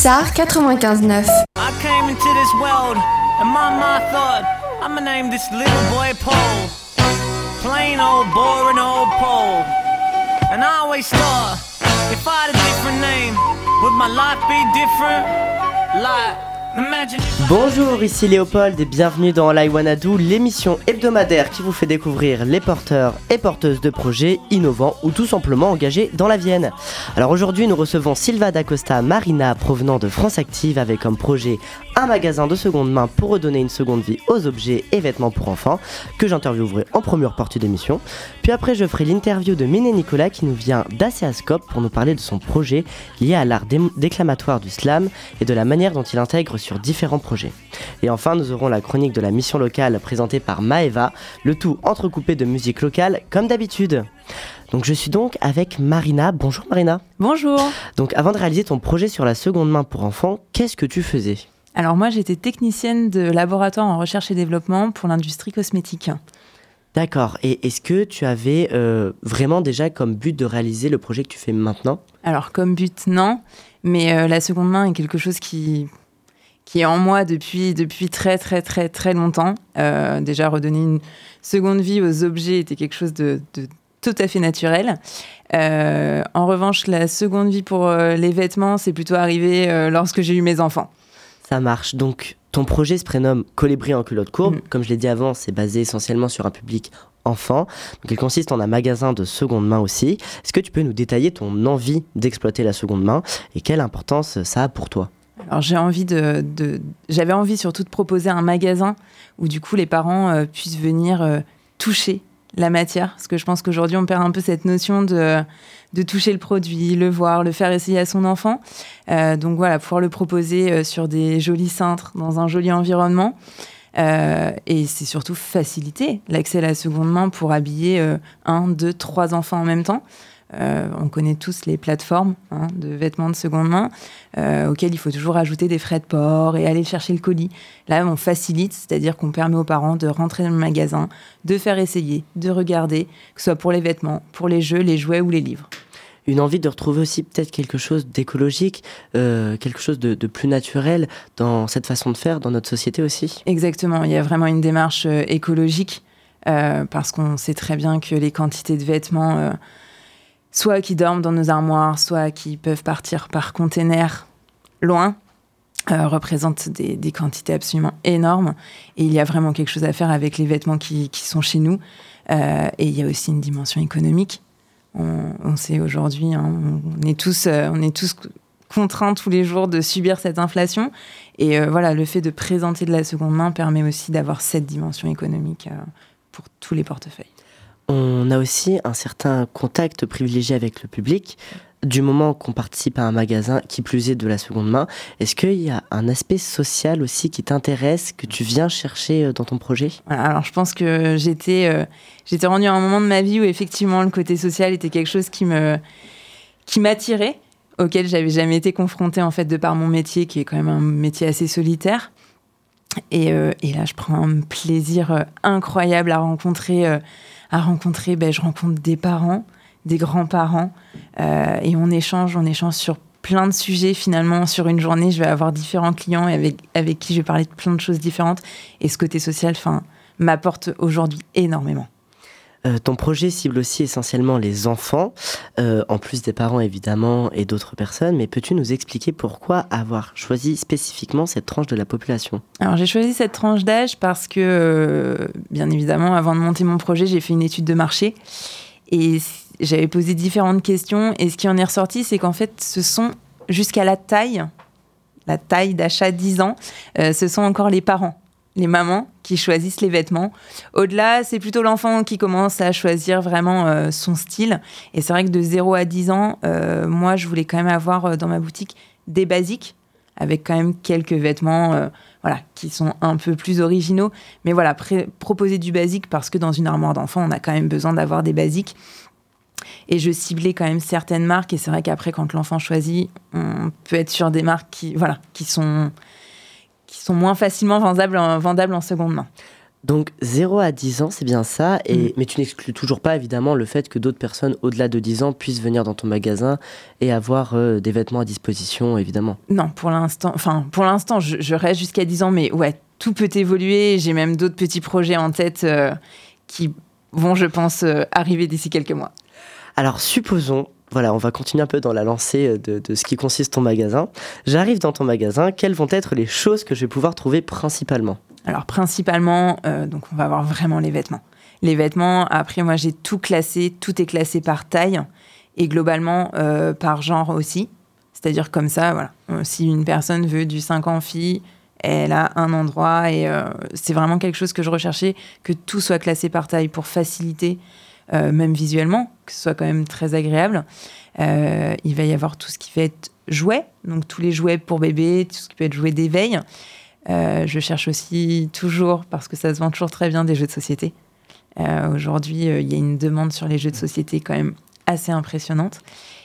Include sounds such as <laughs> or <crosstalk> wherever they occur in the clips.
Pulsar 95.9. I came into this world and my thought I'ma name this little boy Paul. Plain old boring old Paul. And I always thought if I had a different name, would my life be different? Like Bonjour, ici Léopold et bienvenue dans l'Iwanadu, l'émission hebdomadaire qui vous fait découvrir les porteurs et porteuses de projets innovants ou tout simplement engagés dans la Vienne. Alors aujourd'hui, nous recevons Silva d'Acosta Marina provenant de France Active avec comme projet un magasin de seconde main pour redonner une seconde vie aux objets et vêtements pour enfants que j'interviewerai en première partie d'émission. Puis après, je ferai l'interview de Mine Nicolas qui nous vient d'Aceascope pour nous parler de son projet lié à l'art déclamatoire du slam et de la manière dont il intègre sur différents projets. Et enfin, nous aurons la chronique de la mission locale présentée par Maeva, le tout entrecoupé de musique locale comme d'habitude. Donc je suis donc avec Marina. Bonjour Marina. Bonjour. Donc avant de réaliser ton projet sur la seconde main pour enfants, qu'est-ce que tu faisais? Alors moi j'étais technicienne de laboratoire en recherche et développement pour l'industrie cosmétique. D'accord. Et est-ce que tu avais euh, vraiment déjà comme but de réaliser le projet que tu fais maintenant? Alors comme but non, mais euh, la seconde main est quelque chose qui qui est en moi depuis, depuis très très très très longtemps. Euh, déjà, redonner une seconde vie aux objets était quelque chose de, tout à fait naturel. Euh, en revanche, la seconde vie pour euh, les vêtements, c'est plutôt arrivé lorsque j'ai eu mes enfants. Ça marche. Donc, ton projet se prénomme Colibri en culotte courbe. Mm. Comme je l'ai dit avant, c'est basé essentiellement sur un public enfant. Donc, il consiste en un magasin de seconde main aussi. Est-ce que tu peux nous détailler ton envie d'exploiter la seconde main et quelle importance ça a pour toi? Alors j'avais envie surtout de proposer un magasin où du coup les parents euh, puissent venir euh, toucher la matière, parce que je pense qu'aujourd'hui on perd un peu cette notion de, de toucher le produit, le voir, le faire essayer à son enfant. Euh, donc voilà, pouvoir le proposer sur des jolis cintres, dans un joli environnement. et c'est surtout faciliter l'accès à la seconde main pour habiller un, deux, trois enfants en même temps. Euh, on connaît tous les plateformes hein, de vêtements de seconde main euh, auxquelles il faut toujours ajouter des frais de port et aller chercher le colis. Là, on facilite, c'est-à-dire qu'on permet aux parents de rentrer dans le magasin, de faire essayer, de regarder, que ce soit pour les vêtements, pour les jeux, les jouets ou les livres une envie de retrouver aussi peut-être quelque chose d'écologique, euh, quelque chose de, plus naturel dans cette façon de faire dans notre société aussi. Exactement, il y a vraiment une démarche écologique parce qu'on sait très bien que les quantités de vêtements soit qui dorment dans nos armoires, soit qui peuvent partir par container loin, euh, représentent des, quantités absolument énormes. Et il y a vraiment quelque chose à faire avec les vêtements qui, sont chez nous. Euh, et il y a aussi une dimension économique. On, sait aujourd'hui, hein, on, est tous, euh, on est tous contraints tous les jours de subir cette inflation. Et voilà, le fait de présenter de la seconde main permet aussi d'avoir cette dimension économique pour tous les portefeuilles. On a aussi un certain contact privilégié avec le public du moment qu'on participe à un magasin, qui plus est de la seconde main, est-ce qu'il y a un aspect social aussi qui t'intéresse, que tu viens chercher euh, dans ton projet? Alors je pense que j'étais euh, j'étais rendue à un moment de ma vie où effectivement le côté social était quelque chose qui qui m'attirait, auquel j'avais jamais été confrontée en fait de par mon métier qui est quand même un métier assez solitaire. Et, euh, et là je prends un plaisir incroyable à rencontrer à rencontrer, ben, je rencontre des parents, des grands-parents, euh, et on échange, on échange sur plein de sujets finalement. Sur une journée, je vais avoir différents clients avec, avec qui je vais parler de plein de choses différentes. Et ce côté social, enfin, m'apporte aujourd'hui énormément. Euh, ton projet cible aussi essentiellement les enfants, euh, en plus des parents évidemment et d'autres personnes, mais peux-tu nous expliquer pourquoi avoir choisi spécifiquement cette tranche de la population? Alors j'ai choisi cette tranche d'âge parce que, euh, bien évidemment, avant de monter mon projet, j'ai fait une étude de marché et j'avais posé différentes questions et ce qui en est ressorti, c'est qu'en fait, ce sont jusqu'à la taille, la taille d'achat 10 ans, ce sont encore les parents les mamans qui choisissent les vêtements. Au-delà, c'est plutôt l'enfant qui commence à choisir vraiment euh, son style. Et c'est vrai que de 0 à 10 ans, euh, moi, je voulais quand même avoir euh, dans ma boutique des basiques, avec quand même quelques vêtements voilà, qui sont un peu plus originaux. Mais voilà, proposer du basique parce que dans une armoire d'enfant, on a quand même besoin d'avoir des basiques. Et je ciblais quand même certaines marques. Et c'est vrai qu'après, quand l'enfant choisit, on peut être sur des marques qui, voilà, qui sont qui sont moins facilement vendables en, vendables en seconde main. Donc 0 à 10 ans, c'est bien ça. Et, Mm. Mais tu n'exclus toujours pas évidemment le fait que d'autres personnes au-delà de 10 ans puissent venir dans ton magasin et avoir euh, des vêtements à disposition, évidemment. Non, pour l'instant, enfin, pour l'instant, je, je reste jusqu'à 10 ans, mais ouais, tout peut évoluer. J'ai même d'autres petits projets en tête euh, qui vont, je pense, euh, arriver d'ici quelques mois. Alors supposons, voilà, on va continuer un peu dans la lancée de, ce qui consiste ton magasin. J'arrive dans ton magasin, quelles vont être les choses que je vais pouvoir trouver principalement? Alors, principalement, euh, donc, on va avoir vraiment les vêtements. Les vêtements, après, moi, j'ai tout classé, tout est classé par taille et globalement euh, par genre aussi. C'est-à-dire comme ça, voilà. Euh, Si une personne veut du 5 ans fille, elle a un endroit et c'est vraiment quelque chose que je recherchais, que tout soit classé par taille pour faciliter, euh, même visuellement, que ce soit quand même très agréable. Euh, il va y avoir tout ce qui va être jouets, donc tous les jouets pour bébé, tout ce qui peut être jouet d'éveil. Euh, je cherche aussi toujours, parce que ça se vend toujours très bien, des jeux de société. Aujourd'hui, il y a une demande sur les jeux de société quand même assez impressionnante.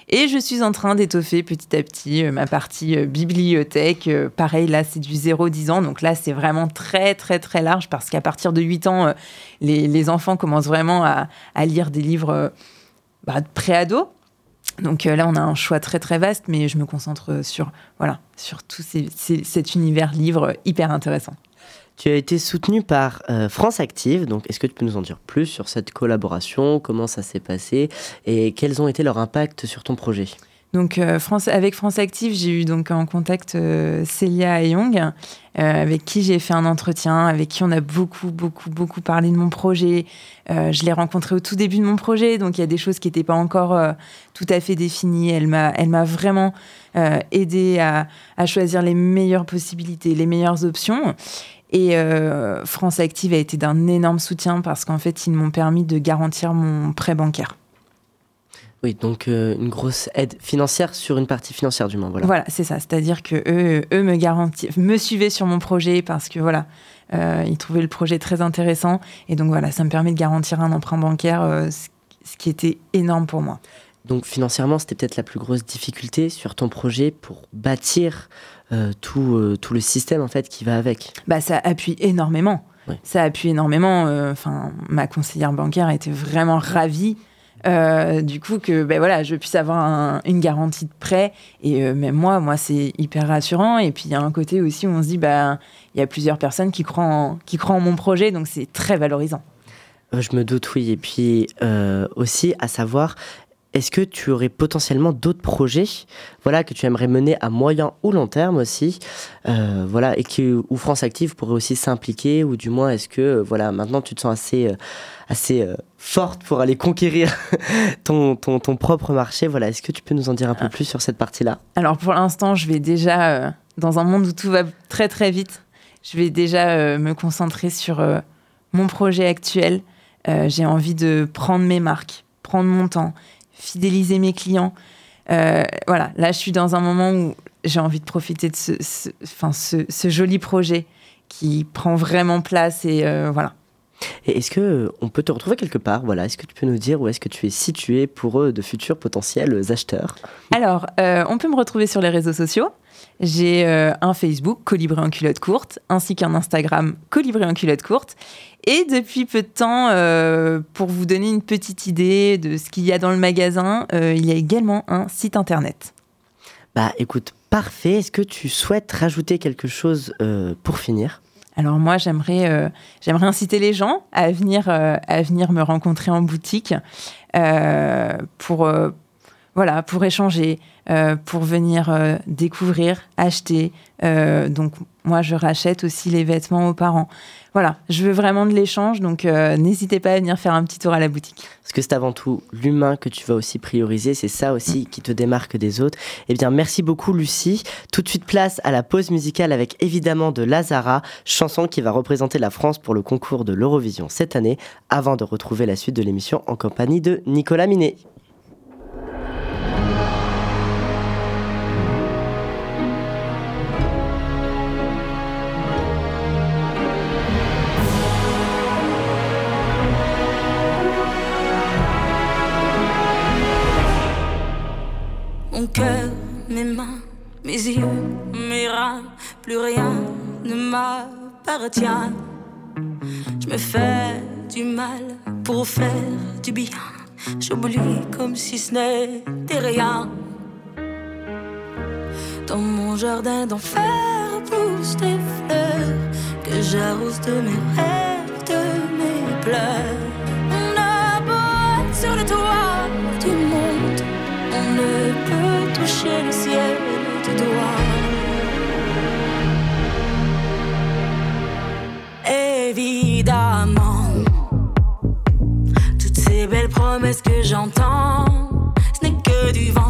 Et je suis en train d'étoffer petit à petit euh, ma partie euh, bibliothèque. Euh, pareil, là, c'est du 0-10 ans. Donc là, c'est vraiment très, très, très large parce qu'à partir de 8 ans, les, enfants commencent vraiment à, lire des livres bah, de pré-ado. Donc là, on a un choix très, très vaste, mais je me concentre sur, voilà, sur tout cet univers livre hyper intéressant. Tu as été soutenu par euh, France Active, donc est-ce que tu peux nous en dire plus sur cette collaboration, comment ça s'est passé? Et quels ont été leurs impacts sur ton projet? Donc, euh, avec France Active, j'ai eu donc en contact euh, Célia Young, euh, avec qui j'ai fait un entretien, avec qui on a beaucoup, beaucoup, beaucoup parlé de mon projet. Je l'ai rencontrée au tout début de mon projet, donc il y a des choses qui n'étaient pas encore tout à fait définies. Elle m'a, elle m'a vraiment aidé à, à choisir les meilleures possibilités, les meilleures options. Et euh, France Active a été d'un énorme soutien parce qu'en fait, ils m'ont permis de garantir mon prêt bancaire. Oui, donc euh, une grosse aide financière sur une partie financière du moins, voilà. Voilà, c'est ça. C'est-à-dire que eux, eux me me suivaient sur mon projet parce que voilà, euh, ils trouvaient le projet très intéressant et donc voilà, ça me permet de garantir un emprunt bancaire, euh, ce, qui était énorme pour moi. Donc financièrement, c'était peut-être la plus grosse difficulté sur ton projet pour bâtir tout, euh, tout le système en fait qui va avec. Bah, ça appuie énormément. Ouais. Ça appuie énormément. euh, Enfin, ma conseillère bancaire était vraiment ravie. euh, du coup que ben voilà je puisse avoir un- une garantie de prêt et euh, même moi moi c'est hyper rassurant et puis il y a un côté aussi où on se dit bah il y a plusieurs personnes qui croient en, qui croient en mon projet donc c'est très valorisant Euh, je me doute, oui. Et puis euh, aussi à savoir, est-ce que tu aurais potentiellement d'autres projets, voilà, que tu aimerais mener à moyen ou long terme aussi, euh, voilà, et que où France Active pourrait aussi s'impliquer, ou du moins est-ce que euh, voilà, maintenant tu te sens assez, euh, assez forte pour aller conquérir <laughs> ton, ton, ton propre marché, voilà. Est-ce que tu peux nous en dire un peu plus sur cette partie-là? Alors pour l'instant, je vais déjà, euh, dans un monde où tout va très très vite, je vais déjà euh, me concentrer sur mon projet actuel. J'ai envie de prendre mes marques, prendre mon temps, fidéliser mes clients. Euh, voilà, là je suis dans un moment où j'ai envie de profiter de ce, ce- joli projet qui prend vraiment place et euh, voilà. Et est-ce que euh, on peut te retrouver quelque part, voilà Est-ce que tu peux nous dire où est-ce que tu es situé pour eux de futurs potentiels acheteurs? Alors, euh, on peut me retrouver sur les réseaux sociaux. J'ai euh, un Facebook, Colibri en culotte courte, ainsi qu'un Instagram, Colibri en culotte courte. Et depuis peu de temps, euh, pour vous donner une petite idée de ce qu'il y a dans le magasin, euh, il y a également un site internet. Bah écoute, parfait. Est-ce que tu souhaites rajouter quelque chose euh, pour finir? Alors moi, j'aimerais euh, j'aimerais inciter les gens à venir, euh, me rencontrer en boutique euh, pour échanger, euh, pour venir euh, découvrir, acheter. Euh, donc moi, je rachète aussi les vêtements aux parents. Voilà, je veux vraiment de l'échange, donc n'hésitez pas à venir faire un petit tour à la boutique. Parce que c'est avant tout l'humain que tu vas aussi prioriser, c'est ça aussi qui te démarque des autres. Eh bien, merci beaucoup Lucie. Tout de suite place à la pause musicale avec évidemment de Lazara, chanson qui va représenter la France pour le concours de l'Eurovision cette année, avant de retrouver la suite de l'émission en compagnie de Nicolas Minet. Mes mains, mes yeux, mes reins, plus rien ne m'appartient. Je me fais du mal pour faire du bien. J'oublie comme si ce n'était rien. Dans mon jardin d'enfer poussent des fleurs que j'arrose de mes rêves, de mes pleurs. Promesses que j'entends, ce n'est que du vent.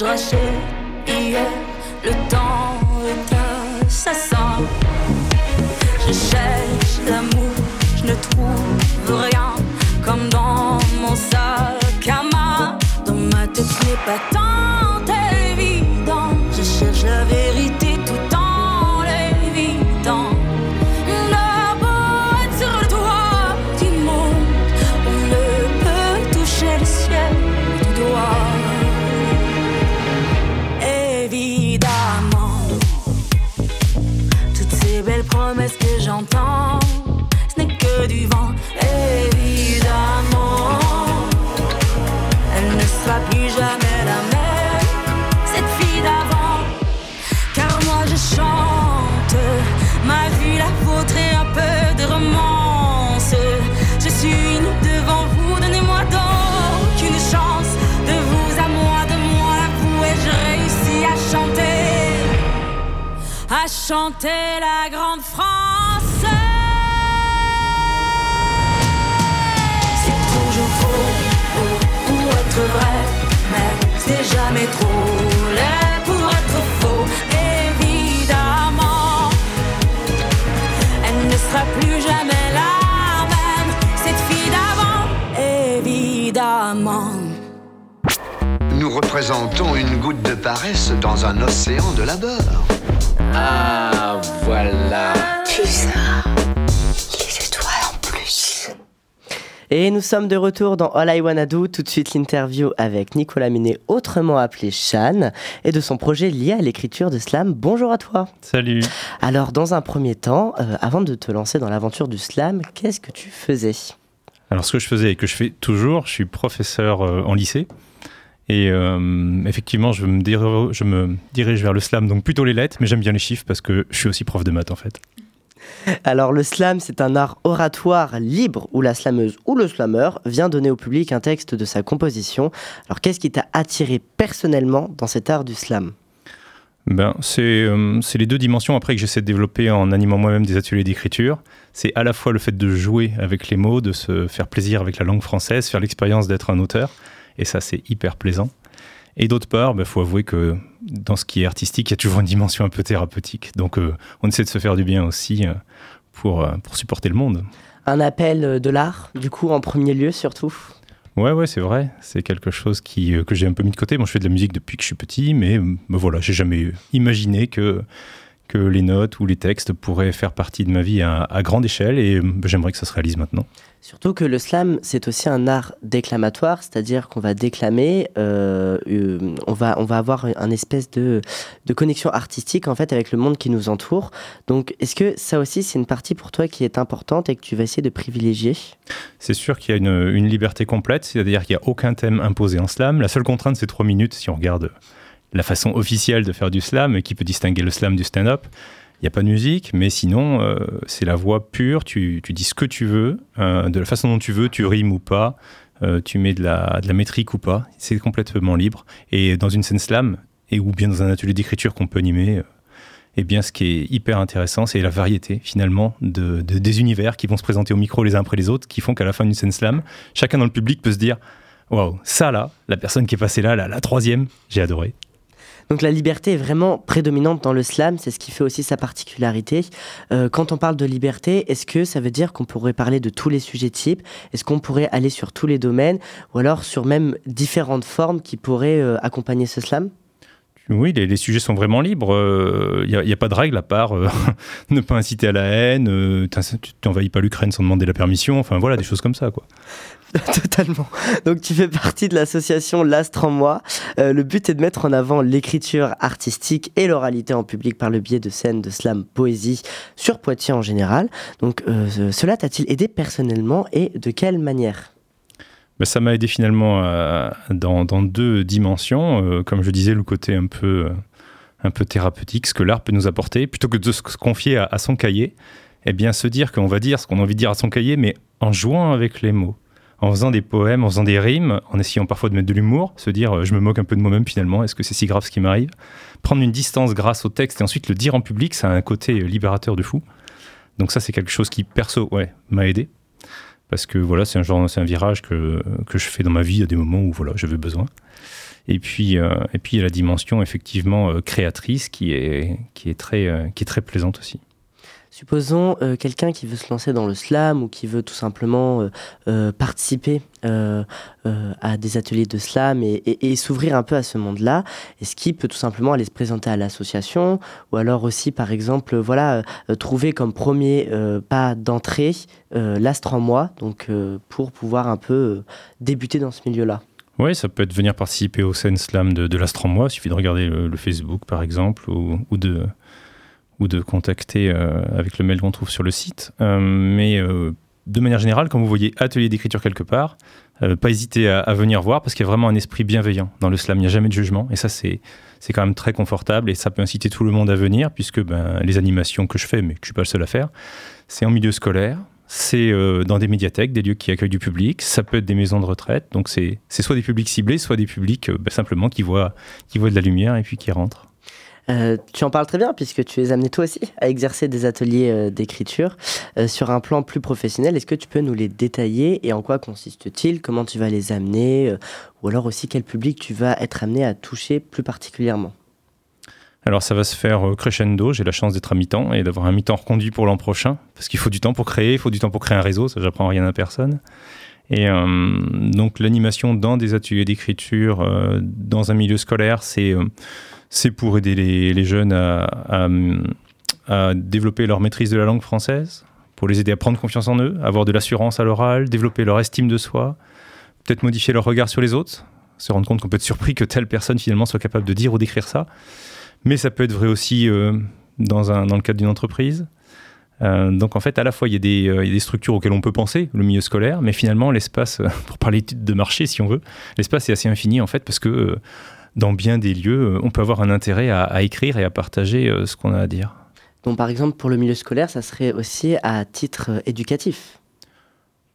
Je hier. Le temps est assassin. Je cherche l'amour, je ne trouve rien. Comme dans mon sac à main. Dans ma tête, ce n'est pas tant paresse dans un océan de labeur. Ah, voilà. Et nous sommes de retour dans All I Wanna Do. Tout de suite l'interview avec Nicolas Minet, autrement appelé Shan, et de son projet lié à l'écriture de slam. Bonjour à toi. Salut. Alors, dans un premier temps, euh, avant de te lancer dans l'aventure du slam, qu'est-ce que tu faisais? Alors, ce que je faisais et que je fais toujours, je suis professeur euh, en lycée. Et euh, effectivement, je me, dir- je me dirige vers le slam, donc plutôt les lettres, mais j'aime bien les chiffres parce que je suis aussi prof de maths en fait. Alors, le slam, c'est un art oratoire libre où la slameuse ou le slameur vient donner au public un texte de sa composition. Alors, qu'est-ce qui t'a attiré personnellement dans cet art du slam? Ben, c'est euh, c'est les deux dimensions après que j'essaie de développer en animant moi-même des ateliers d'écriture. C'est à la fois le fait de jouer avec les mots, de se faire plaisir avec la langue française, faire l'expérience d'être un auteur. Et ça, c'est hyper plaisant. Et d'autre part, il faut avouer que dans ce qui est artistique, il y a toujours une dimension un peu thérapeutique. Donc, euh, on essaie de se faire du bien aussi euh, pour, euh, pour supporter le monde. Un appel de l'art, du coup, en premier lieu, surtout? Ouais, ouais, c'est vrai. C'est quelque chose qui, que j'ai un peu mis de côté. Moi, je fais de la musique depuis que je suis petit, mais ben voilà, j'ai jamais imaginé que, que les notes ou les textes pourraient faire partie de ma vie à, à grande échelle et euh, j'aimerais que ça se réalise maintenant. Surtout que le slam, c'est aussi un art déclamatoire, c'est-à-dire qu'on va déclamer, euh, euh, on, va, on va avoir un espèce de, de connexion artistique en fait avec le monde qui nous entoure. Donc, est-ce que ça aussi, c'est une partie pour toi qui est importante et que tu vas essayer de privilégier? C'est sûr qu'il y a une, une liberté complète, c'est-à-dire qu'il n'y a aucun thème imposé en slam. La seule contrainte, c'est trois minutes si on regarde la façon officielle de faire du slam et qui peut distinguer le slam du stand-up. Il n'y a pas de musique, mais sinon, euh, c'est la voix pure. Tu, dis ce que tu veux, euh, de la façon dont tu veux, tu rimes ou pas, euh, tu mets de la, de la métrique ou pas. C'est complètement libre. Et dans une scène slam, et ou bien dans un atelier d'écriture qu'on peut animer, eh bien, ce qui est hyper intéressant, c'est la variété, finalement, de, de- des univers qui vont se présenter au micro les uns après les autres, qui font qu'à la fin d'une scène slam, chacun dans le public peut se dire Waouh, ça là, la personne qui est passée là, la, la troisième, j'ai adoré. Donc la liberté est vraiment prédominante dans le slam, c'est ce qui fait aussi sa particularité. Euh, quand on parle de liberté, est-ce que ça veut dire qu'on pourrait parler de tous les sujets types? Est-ce qu'on pourrait aller sur tous les domaines? Ou alors sur même différentes formes qui pourraient euh, accompagner ce slam? Oui, les, sujets sont vraiment libres. Il euh, n'y a, pas de règle à part <laughs> ne pas inciter à la haine, tu n'envahis pas l'Ukraine sans demander la permission, enfin voilà, des choses comme ça. quoi. <laughs> Totalement. Donc tu fais partie de l'association L'Astre en moi. Euh, le but est de mettre en avant l'écriture artistique et l'oralité en public par le biais de scènes de slam poésie sur Poitiers en général. Donc euh, cela t'a-t-il aidé personnellement et de quelle manière? Ça m'a aidé finalement euh, dans, deux dimensions. comme je disais, le côté un peu, un peu thérapeutique, ce que l'art peut nous apporter, plutôt que de se confier à, son cahier, eh bien se dire qu'on va dire ce qu'on a envie de dire à son cahier, mais en jouant avec les mots. En faisant des poèmes, en faisant des rimes, en essayant parfois de mettre de l'humour, se dire euh, je me moque un peu de moi-même finalement, est-ce que c'est si grave ce qui m'arrive? Prendre une distance grâce au texte et ensuite le dire en public, ça a un côté euh, libérateur de fou. Donc ça c'est quelque chose qui perso ouais, m'a aidé parce que voilà, c'est un genre c'est un virage que, que je fais dans ma vie à des moments où voilà, j'avais besoin. Et puis, euh, et puis il y a la dimension effectivement créatrice qui est, qui, est très, qui est très plaisante aussi. Supposons euh, quelqu'un qui veut se lancer dans le slam ou qui veut tout simplement euh, euh, participer à des ateliers de slam et, s'ouvrir un peu à ce monde-là. Est-ce qu'il peut tout simplement aller se présenter à l'association ou alors aussi, par exemple, voilà, trouver comme premier pas d'entrée l'astre en moi, donc pour pouvoir un peu débuter dans ce milieu-là? Oui, ça peut être venir participer au scène slam de, de l'Astre en moi. Il suffit de regarder le, Facebook, par exemple, ou de, ou de contacter euh, avec le mail qu'on trouve sur le site. Euh, mais euh, de manière générale, quand vous voyez atelier d'écriture quelque part, pas hésiter à, venir voir parce qu'il y a vraiment un esprit bienveillant dans le slam. Il n'y a jamais de jugement et ça, c'est, c'est quand même très confortable et ça peut inciter tout le monde à venir puisque ben, les animations que je fais, mais que je ne suis pas le seul à faire, c'est en milieu scolaire, c'est dans des médiathèques, des lieux qui accueillent du public, ça peut être des maisons de retraite. Donc c'est, c'est soit des publics ciblés, soit des publics ben, simplement qui voient, qui voient de la lumière et puis qui rentrent. Euh, tu en parles très bien puisque tu es amené toi aussi à exercer des ateliers euh, d'écriture euh, sur un plan plus professionnel. Est-ce que tu peux nous les détailler et en quoi consiste-t-il? Comment tu vas les amener Ou alors aussi quel public tu vas être amené à toucher plus particulièrement? Alors ça va se faire crescendo, j'ai la chance d'être à mi-temps et d'avoir un mi-temps reconduit pour l'an prochain, parce qu'il faut du temps pour créer, il faut du temps pour créer un réseau, ça j'apprends rien à personne. Et donc l'animation dans des ateliers d'écriture, dans un milieu scolaire, c'est c'est pour aider les, jeunes à, développer leur maîtrise de la langue française, pour les aider à prendre confiance en eux, avoir de l'assurance à l'oral, développer leur estime de soi, peut-être modifier leur regard sur les autres, se rendre compte qu'on peut être surpris que telle personne finalement soit capable de dire ou d'écrire ça. Mais ça peut être vrai aussi euh, dans, le cadre d'une entreprise. Euh, donc en fait, à la fois, euh, il y, a des, structures auxquelles on peut penser, le milieu scolaire, mais finalement, l'espace, <laughs> pour parler de marché si on veut, l'espace est assez infini en fait, parce que dans bien des lieux, euh, on peut avoir un intérêt à, écrire et à partager euh, ce qu'on a à dire. Donc par exemple, pour le milieu scolaire, ça serait aussi à titre euh, éducatif?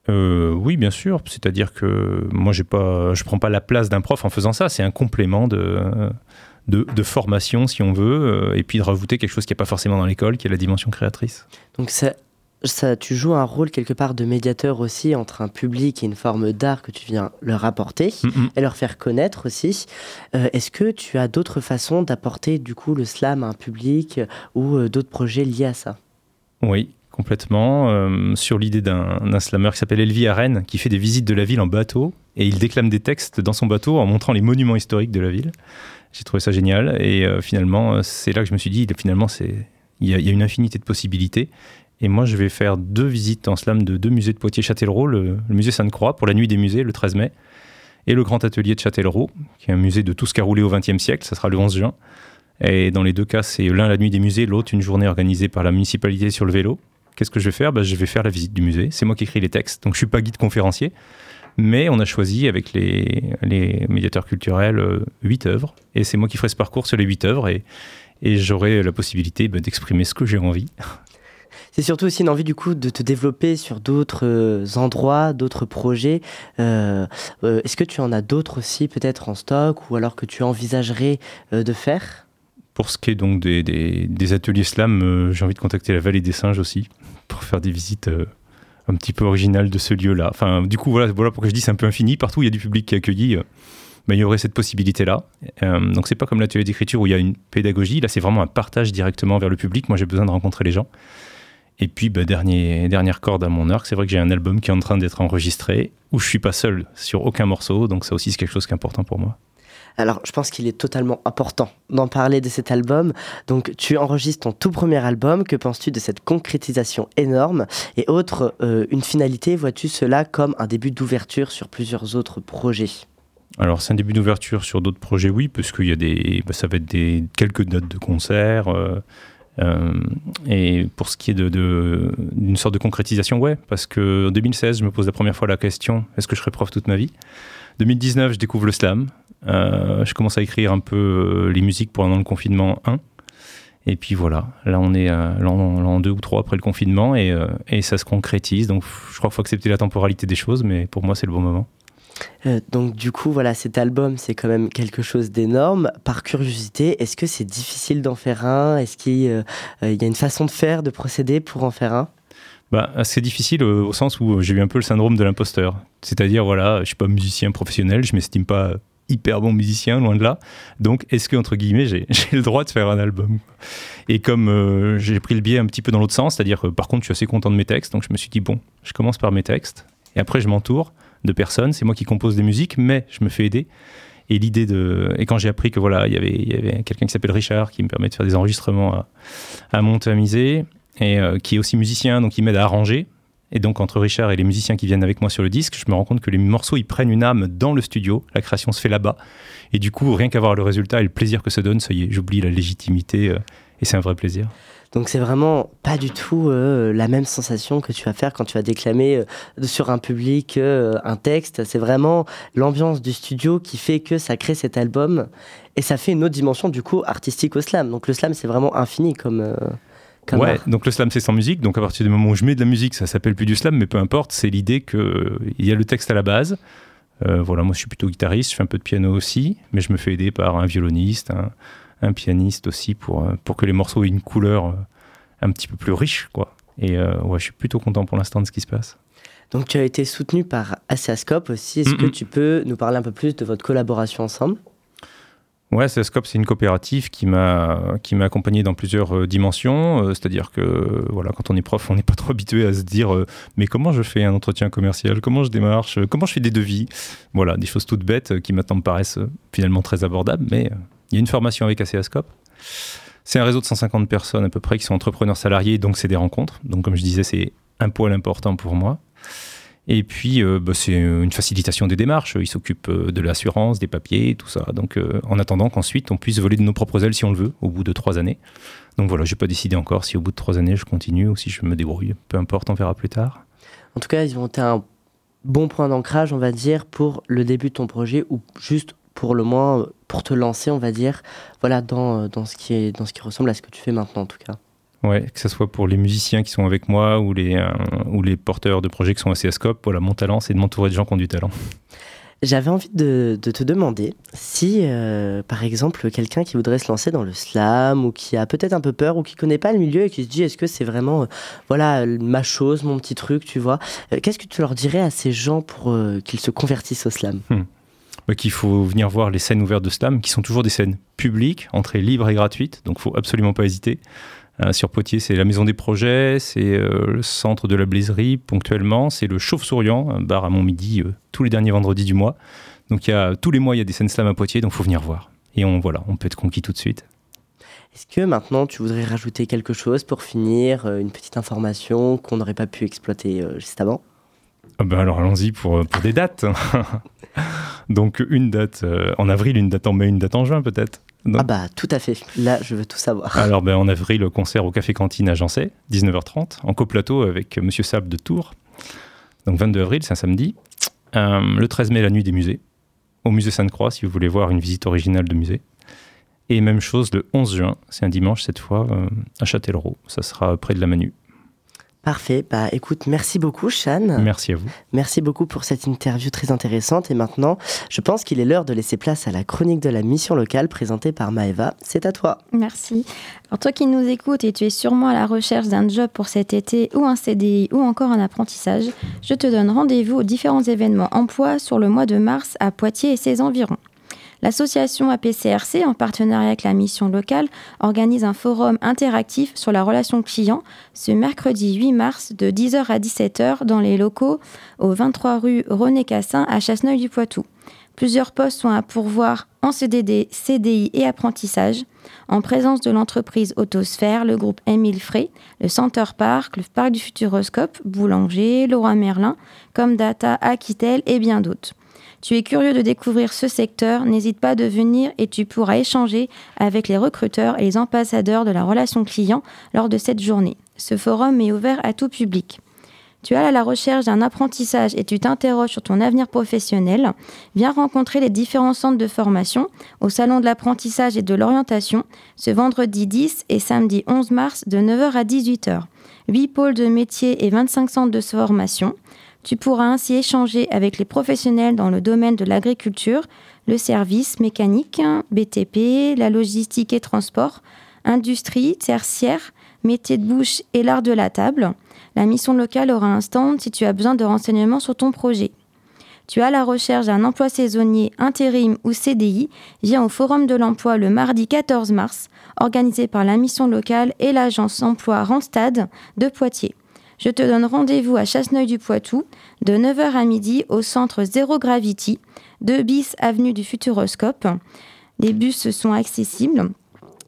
Oui, bien sûr. C'est-à-dire que moi, j'ai pas, je prends pas la place d'un prof en faisant ça. C'est un complément de, de, formation, si on veut, et puis de rajouter quelque chose qui n'est pas forcément dans l'école, qui est la dimension créatrice. Donc ça, ça, tu joues un rôle quelque part de médiateur aussi entre un public et une forme d'art que tu viens leur apporter et leur faire connaître aussi. Euh, est-ce que tu as d'autres façons d'apporter du coup le slam à un public ou euh, d'autres projets liés à ça? Oui, complètement. Euh, sur l'idée d'un slammer qui s'appelle Elvi Arène, qui fait des visites de la ville en bateau et il déclame des textes dans son bateau en montrant les monuments historiques de la ville. J'ai trouvé ça génial et finalement, c'est là que je me suis dit, finalement, c'est il y, a une infinité de possibilités. Et moi, je vais faire deux visites en slam de deux musées de Poitiers-Châtellerault, le, musée Sainte-Croix pour la nuit des musées le 13 mai, et le grand atelier de Châtellerault, qui est un musée de tout ce qui a roulé au XXe siècle, ça sera le 11 juin. Et dans les deux cas, c'est l'un la nuit des musées, l'autre une journée organisée par la municipalité sur le vélo. Qu'est-ce que je vais faire? Bah, Je vais faire la visite du musée. C'est moi qui écris les textes, donc je suis pas guide conférencier. Mais on a choisi avec les, les médiateurs culturels euh, huit œuvres, et c'est moi qui ferai ce parcours sur les huit œuvres, et, et j'aurai la possibilité bah, d'exprimer ce que j'ai envie <laughs> c'est surtout aussi une envie du coup de te développer sur d'autres euh, endroits, d'autres projets. Euh, euh, est-ce que tu en as d'autres aussi peut-être en stock ou alors que tu envisagerais de faire? Pour ce qui est donc des, ateliers slam, j'ai envie de contacter la Vallée des Singes aussi pour faire des visites un petit peu originales de ce lieu-là. Enfin, du coup, voilà, voilà pourquoi je dis c'est un peu infini. Partout, il y a du public qui est accueilli bah, il y aurait cette possibilité-là. Euh, donc c'est pas comme l'atelier d'écriture où il y a une pédagogie, là c'est vraiment un partage directement vers le public. Moi j'ai besoin de rencontrer les gens. Et puis, bah, dernier, dernière corde à mon arc, c'est vrai que j'ai un album qui est en train d'être enregistré, où je suis pas seul sur aucun morceau, donc ça aussi c'est quelque chose qui est important pour moi. Alors, je pense qu'il est totalement important d'en parler de cet album. Donc, tu enregistres ton tout premier album. Que penses-tu de cette concrétisation énorme? Et autre, euh, une finalité, vois-tu cela comme un début d'ouverture sur plusieurs autres projets? Alors c'est un début d'ouverture sur d'autres projets, oui, parce qu'il y a des, bah, ça va être des quelques dates de concerts. Euh, euh, et pour ce qui est d'une sorte de concrétisation, ouais, parce que en 2016, je me pose la première fois la question est-ce que je serai prof toute ma vie? 2019, je découvre le slam. Euh, je commence à écrire un peu euh, les musiques pendant le confinement 1. Et puis voilà, là on est l'an 2 ou 3 après le confinement et, et, ça se concrétise. Donc je crois qu'il faut accepter la temporalité des choses, mais pour moi c'est le bon moment. Euh, donc du coup, voilà, cet album, c'est quand même quelque chose d'énorme. Par curiosité, est-ce que c'est difficile d'en faire un? Est-ce qu'il euh, y a une façon de faire, de procéder pour en faire un? Bah, c'est difficile au sens où j'ai eu un peu le syndrome de l'imposteur. C'est-à-dire, voilà, je suis pas musicien professionnel, je m'estime pas hyper bon musicien, loin de là. Donc, est-ce que, entre guillemets, <laughs> j'ai le droit de faire un album? Et comme euh, j'ai pris le biais un petit peu dans l'autre sens, c'est-à-dire, par contre, je suis assez content de mes textes, donc je me suis dit, bon, je commence par mes textes, et après, je m'entoure de personnes. C'est moi qui compose des musiques, mais je me fais aider. Et l'idée de. Et quand j'ai appris que voilà, il y avait, avait quelqu'un qui s'appelle Richard qui me permet de faire des enregistrements à, à miser, et euh, qui est aussi musicien, donc il m'aide à arranger. Et donc, entre Richard et les musiciens qui viennent avec moi sur le disque, je me rends compte que les morceaux, ils prennent une âme dans le studio. La création se fait là-bas. Et du coup, rien qu'à voir le résultat et le plaisir que ça donne, ça y est, j'oublie la légitimité. Euh, et c'est un vrai plaisir. Donc c'est vraiment pas du tout euh, la même sensation que tu vas faire quand tu vas déclamer euh, sur un public euh, un texte. C'est vraiment l'ambiance du studio qui fait que ça crée cet album et ça fait une autre dimension du coup artistique au slam. Donc le slam c'est vraiment infini comme. comme ouais, donc le slam c'est sans musique, donc à partir du moment où je mets de la musique, ça s'appelle plus du slam, mais peu importe, c'est l'idée qu'il y a le texte à la base. voilà, moi je suis plutôt guitariste, je fais un peu de piano aussi, mais je me fais aider par un violoniste, un, un pianiste aussi pour, euh, pour que les morceaux aient une couleur euh, un petit peu plus riche. Quoi. Et euh, ouais, je suis plutôt content pour l'instant de ce qui se passe. Donc tu as été soutenu par Asiascope aussi. Est-ce que tu peux nous parler un peu plus de votre collaboration ensemble? Ouais, Asiascope, c'est une coopérative qui m'a qui m'a accompagné dans plusieurs dimensions. C'est-à-dire que voilà, quand on est prof, on n'est pas trop habitué à se dire mais comment je fais un entretien commercial, comment je démarche, comment je fais des devis? Voilà, des choses toutes bêtes qui maintenant me paraissent finalement très abordables, mais il y a une formation avec ACAScope. C'est un réseau de 150 personnes à peu près qui sont entrepreneurs salariés, donc c'est des rencontres. Donc comme je disais, c'est un poil important pour moi. Et puis, euh, bah, c'est une facilitation des démarches. Ils s'occupent euh, de l'assurance, des papiers, tout ça. Donc, euh, en attendant qu'ensuite, on puisse voler de nos propres ailes si on le veut, au bout de trois années. Donc voilà, je n'ai pas décidé encore si au bout de trois années, je continue ou si je me débrouille. Peu importe, on verra plus tard. En tout cas, ils ont été un bon point d'ancrage, on va dire, pour le début de ton projet ou juste pour le moins pour te lancer, on va dire, voilà, dans, dans, ce qui est, dans ce qui ressemble à ce que tu fais maintenant en tout cas. Ouais, que ce soit pour les musiciens qui sont avec moi ou les, euh, ou les porteurs de projets qui sont à CSCOP, voilà, mon talent, c'est de m'entourer de gens qui ont du talent. J'avais envie de, de, te demander si, euh, par exemple, quelqu'un qui voudrait se lancer dans le slam ou qui a peut-être un peu peur ou qui connaît pas le milieu et qui se dit est-ce que c'est vraiment euh, voilà ma chose, mon petit truc, tu vois, qu'est-ce que tu leur dirais à ces gens pour qu'ils se convertissent au slam? Hmm qu'il faut venir voir les scènes ouvertes de Slam, qui sont toujours des scènes publiques, entrée libre et gratuite, donc faut absolument pas hésiter. Euh, sur Poitiers, c'est la Maison des Projets, c'est euh, le centre de la Blaiserie ponctuellement, c'est le Chauve-Souriant, un bar à Montmidi euh, tous les derniers vendredis du mois. Donc il y a, tous les mois, il y a des scènes slam à Poitiers, donc faut venir voir. Et on, voilà, on peut être conquis tout de suite. Est-ce que maintenant tu voudrais rajouter quelque chose pour finir, une petite information qu'on n'aurait pas pu exploiter juste avant? Ah ben alors allons-y pour, pour des dates. <laughs> Donc une date euh, en avril, une date en mai, une date en juin peut-être? Ah bah tout à fait, là je veux tout savoir. <laughs> Alors ben, en avril, le concert au Café Cantine à Jancet, 19h30, en coplateau avec Monsieur Sable de Tours. Donc 22 avril, c'est un samedi. Euh, le 13 mai, la nuit des musées, au musée Sainte-Croix si vous voulez voir une visite originale de musée. Et même chose le 11 juin, c'est un dimanche cette fois, euh, à Châtellerault, ça sera près de la Manu. Parfait. Bah, écoute, merci beaucoup, Shan. Merci à vous. Merci beaucoup pour cette interview très intéressante. Et maintenant, je pense qu'il est l'heure de laisser place à la chronique de la mission locale présentée par Maeva. C'est à toi. Merci. Alors, toi qui nous écoutes et tu es sûrement à la recherche d'un job pour cet été ou un CDI ou encore un apprentissage, je te donne rendez-vous aux différents événements emploi sur le mois de mars à Poitiers et ses environs. L'association APCRC, en partenariat avec la mission locale, organise un forum interactif sur la relation client ce mercredi 8 mars de 10h à 17h dans les locaux au 23 rue René Cassin à Chasseneuil-du-Poitou. Plusieurs postes sont à pourvoir en CDD, CDI et apprentissage, en présence de l'entreprise Autosphère, le groupe Émile Frey, le Center Park, le Parc du Futuroscope, Boulanger, Laura Merlin, Comdata, Aquitel et bien d'autres. Tu es curieux de découvrir ce secteur, n'hésite pas de venir et tu pourras échanger avec les recruteurs et les ambassadeurs de la relation client lors de cette journée. Ce forum est ouvert à tout public tu es à la recherche d'un apprentissage et tu t'interroges sur ton avenir professionnel, viens rencontrer les différents centres de formation au Salon de l'apprentissage et de l'orientation ce vendredi 10 et samedi 11 mars de 9h à 18h. 8 pôles de métiers et 25 centres de formation. Tu pourras ainsi échanger avec les professionnels dans le domaine de l'agriculture, le service mécanique, BTP, la logistique et transport, industrie, tertiaire, métier de bouche et l'art de la table. La mission locale aura un stand si tu as besoin de renseignements sur ton projet. Tu as la recherche d'un emploi saisonnier, intérim ou CDI, viens au Forum de l'emploi le mardi 14 mars, organisé par la mission locale et l'agence emploi Randstad de Poitiers. Je te donne rendez-vous à Chasseneuil-du-Poitou de 9h à midi au centre Zero Gravity, 2 bis avenue du Futuroscope. Les bus sont accessibles.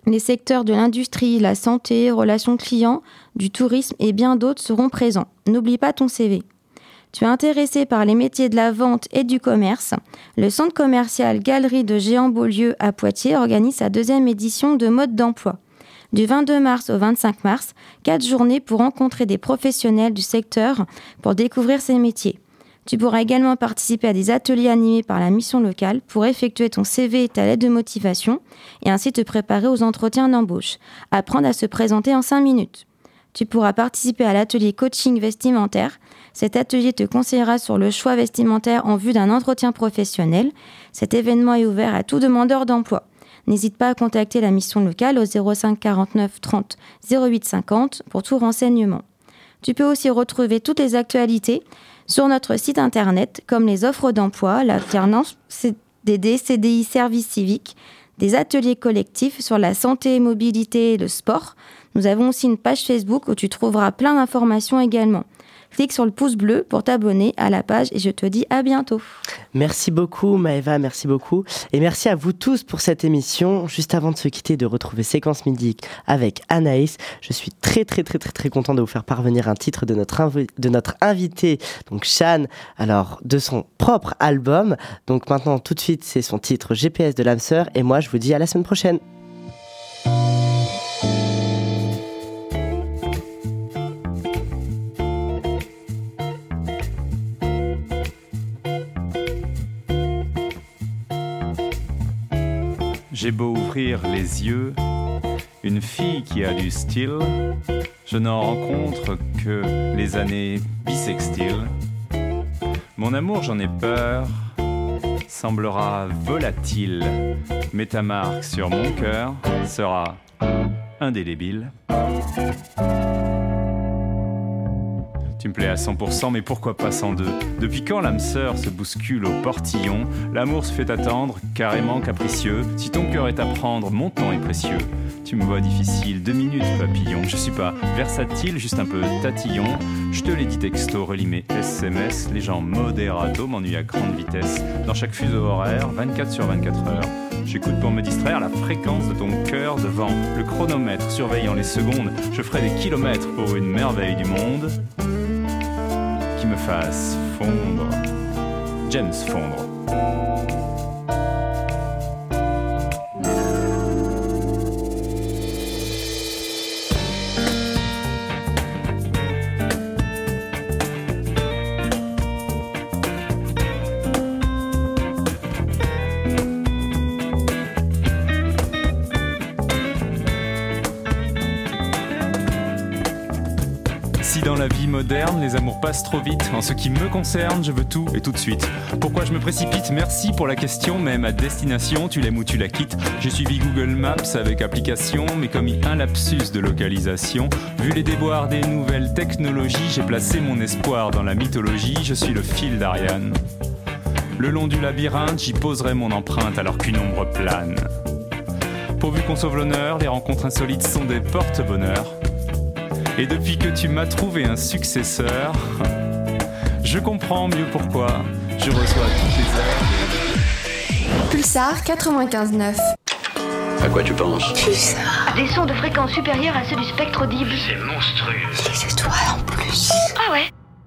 Les secteurs de l'industrie, la santé, relations clients, du tourisme et bien d'autres seront présents. N'oublie pas ton CV. Tu es intéressé par les métiers de la vente et du commerce Le centre commercial Galerie de Géant-Beaulieu à Poitiers organise sa deuxième édition de mode d'emploi. Du 22 mars au 25 mars, quatre journées pour rencontrer des professionnels du secteur pour découvrir ces métiers. Tu pourras également participer à des ateliers animés par la mission locale pour effectuer ton CV et ta lettre de motivation et ainsi te préparer aux entretiens d'embauche. Apprendre à se présenter en 5 minutes. Tu pourras participer à l'atelier coaching vestimentaire. Cet atelier te conseillera sur le choix vestimentaire en vue d'un entretien professionnel. Cet événement est ouvert à tout demandeur d'emploi. N'hésite pas à contacter la mission locale au 05 49 30 08 50 pour tout renseignement. Tu peux aussi retrouver toutes les actualités sur notre site internet, comme les offres d'emploi, l'alternance CDD, CDI, service civique, des ateliers collectifs sur la santé, mobilité et le sport. Nous avons aussi une page Facebook où tu trouveras plein d'informations également. Clique sur le pouce bleu pour t'abonner à la page et je te dis à bientôt. Merci beaucoup Maëva, merci beaucoup. Et merci à vous tous pour cette émission. Juste avant de se quitter, de retrouver Séquence Midi avec Anaïs, je suis très très très très très content de vous faire parvenir un titre de notre, de notre invité, donc Shan, alors de son propre album. Donc maintenant tout de suite c'est son titre GPS de l'âme sœur et moi je vous dis à la semaine prochaine. J'ai beau ouvrir les yeux, une fille qui a du style, je n'en rencontre que les années bisextiles. Mon amour, j'en ai peur, semblera volatile, mais ta marque sur mon cœur sera indélébile. Tu me plais à 100%, mais pourquoi pas 102 Depuis quand l'âme sœur se bouscule au portillon? L'amour se fait attendre, carrément capricieux. Si ton cœur est à prendre, mon temps est précieux. Tu me vois difficile, deux minutes papillon. Je suis pas versatile, juste un peu tatillon. Je te l'ai dit texto, relimé SMS. Les gens modérato m'ennuient à grande vitesse. Dans chaque fuseau horaire, 24 sur 24 heures. J'écoute pour me distraire la fréquence de ton cœur devant le chronomètre, surveillant les secondes. Je ferai des kilomètres pour une merveille du monde me fasse fondre. James fondre. Moderne, les amours passent trop vite. En ce qui me concerne, je veux tout et tout de suite. Pourquoi je me précipite? Merci pour la question, mais ma destination, tu l'aimes ou tu la quittes. J'ai suivi Google Maps avec application, mais commis un lapsus de localisation. Vu les déboires des nouvelles technologies, j'ai placé mon espoir dans la mythologie. Je suis le fil d'Ariane. Le long du labyrinthe, j'y poserai mon empreinte alors qu'une ombre plane. Pourvu qu'on sauve l'honneur, les rencontres insolites sont des porte-bonheur. Et depuis que tu m'as trouvé un successeur, je comprends mieux pourquoi je reçois toutes les heures. Pulsar 95.9. À quoi tu penses Pulsar. Des sons de fréquence supérieure à ceux du spectre audible. C'est monstrueux. Les étoiles en